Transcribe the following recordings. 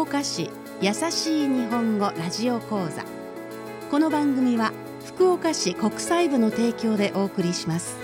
岡市優しい日本語ラジオ講座。この番組は福岡市国際部の提供でお送りします。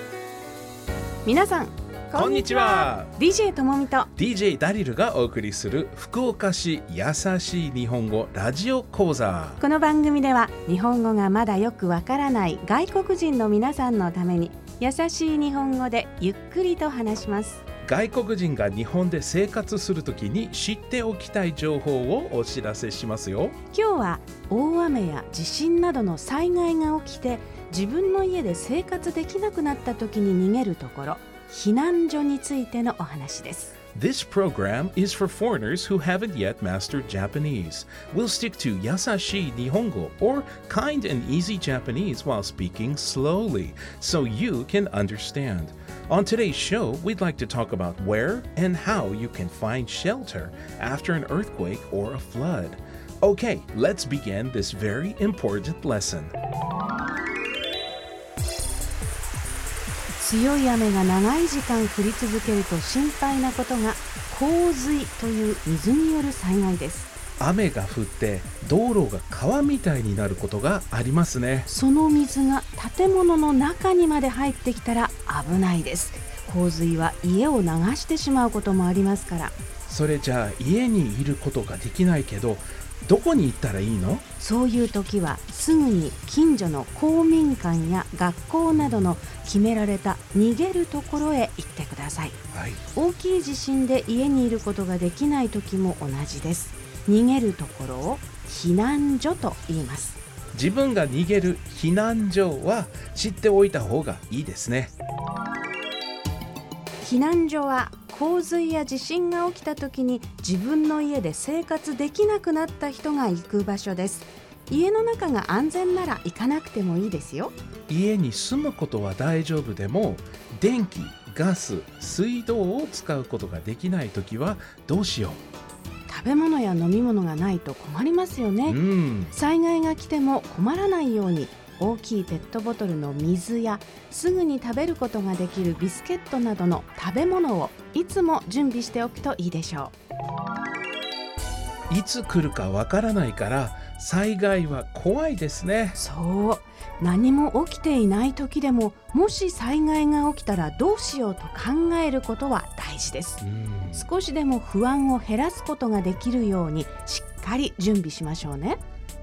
皆さんこんにちは。DJ ともみと。DJ ダリルがお送りする福岡市優しい日本語ラジオ講座。この番組では日本語がまだよくわからない外国人の皆さんのために優しい日本語でゆっくりと話します外国人が日本で生活するときに知っておきたい情報をお知らせしますよ。今日は大雨や地震などの災害が起きて自分の家で生活できなくなった時に逃げるところ避難所についてのお話です。This program is for foreigners who haven't yet mastered Japanese. We'll stick to Yasashi Nihongo or kind and easy Japanese while speaking slowly so you can understand. On today's show, we'd like to talk about where and how you can find shelter after an earthquake or a flood. Okay, let's begin this very important lesson. 強い雨が長い時間降り続けると心配なことが洪水という水による災害です。雨が降って道路が川みたいになることがありますね。その水が建物の中にまで入ってきたら危ないです。洪水は家を流してしまうこともありますから。それじゃあ家にいることができないけどどこに行ったらいいの？そういう時はすぐに近所の公民館や学校などの決められた逃げるところへ行ってください。はい。大きい地震で家にいることができない時も同じです。逃げるところを避難所と言います。自分が逃げる避難所は知っておいた方がいいですね。避難所は洪水や地震が起きた時に自分の家で生活できなくなった人が行く場所です家の中が安全なら行かなくてもいいですよ。家に住むことは大丈夫でも電気ガス水道を使うことができない時はどうしよ食べ物や飲み物がないと困りますようね、うん。災害が来ても困らないように大きいペットボトルの水やすぐに食べることができるビスケットなどの食べ物をいつも準備しておくといいでしょいつ来るかわからないから災害は怖いですね。うそう。何も起きていない時でももし災害が起きたらどうしようと考えることは大事です。うん。少しでも不安を減らすことができるようにしっかり準備しましょうね。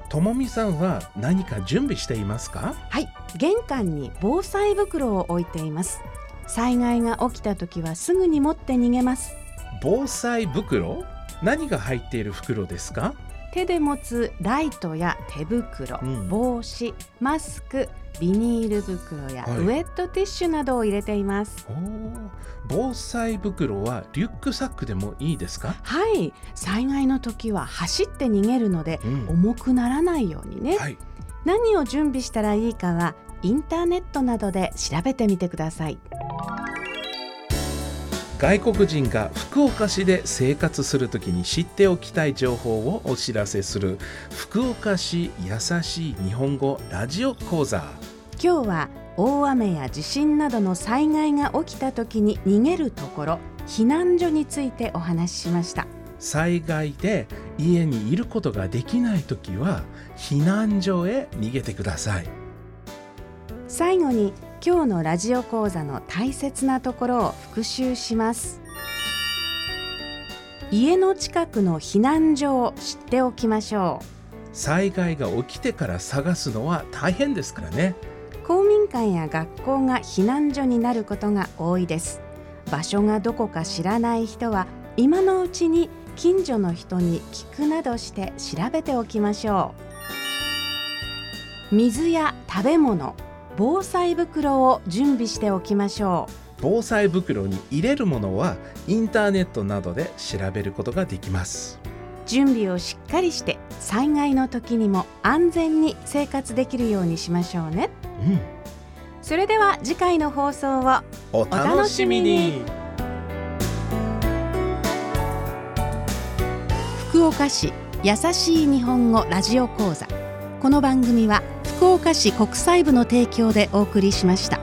ともみさんは何か準備していますか？はい。玄関に防災袋を置いています。災害が起きた時はすぐに持って逃げます。防災袋？何が入っている袋ですか？手で持つライトや手袋、うん。帽子マスクビニール袋やはい。ウェットティッシュなどを入れています、おー。防災袋はリュックサックでもいいですか、はい。災害の時は走って逃げるのでうん。重くならないようにね、はい、何を準備したらいいかはインターネットなどで調べてみてください外国人が福岡市で生活するときに知っておきたい情報をお知らせする福岡市優しい日本語ラジオ講座。今日は大雨や地震などの災害が起きた時に逃げるところ避難所についてお話ししました。災害で家にいることができないときは避難所へ逃げてください。最後に今日のラジオ講座の大切なところを復習します。家の近くの避難所を知っておきましょ災害が起きてから探すのは大変ですからね。う公民館や学校が避難所になることが多いです。場所がどこか知らない人は今のうちに近所の人に聞くなどして調べておきましょう。水や食べ物防災袋を準備しておきましょう。防災袋に入れるものはインターネットなどで調べることができます。準備をしっかりして災害の時にも安全に生活できるようにしましょうね。うん。それでは次回の放送をお楽しみに。福岡市優しい日本語ラジオ講座。この番組は福岡市国際部の提供でお送りしました。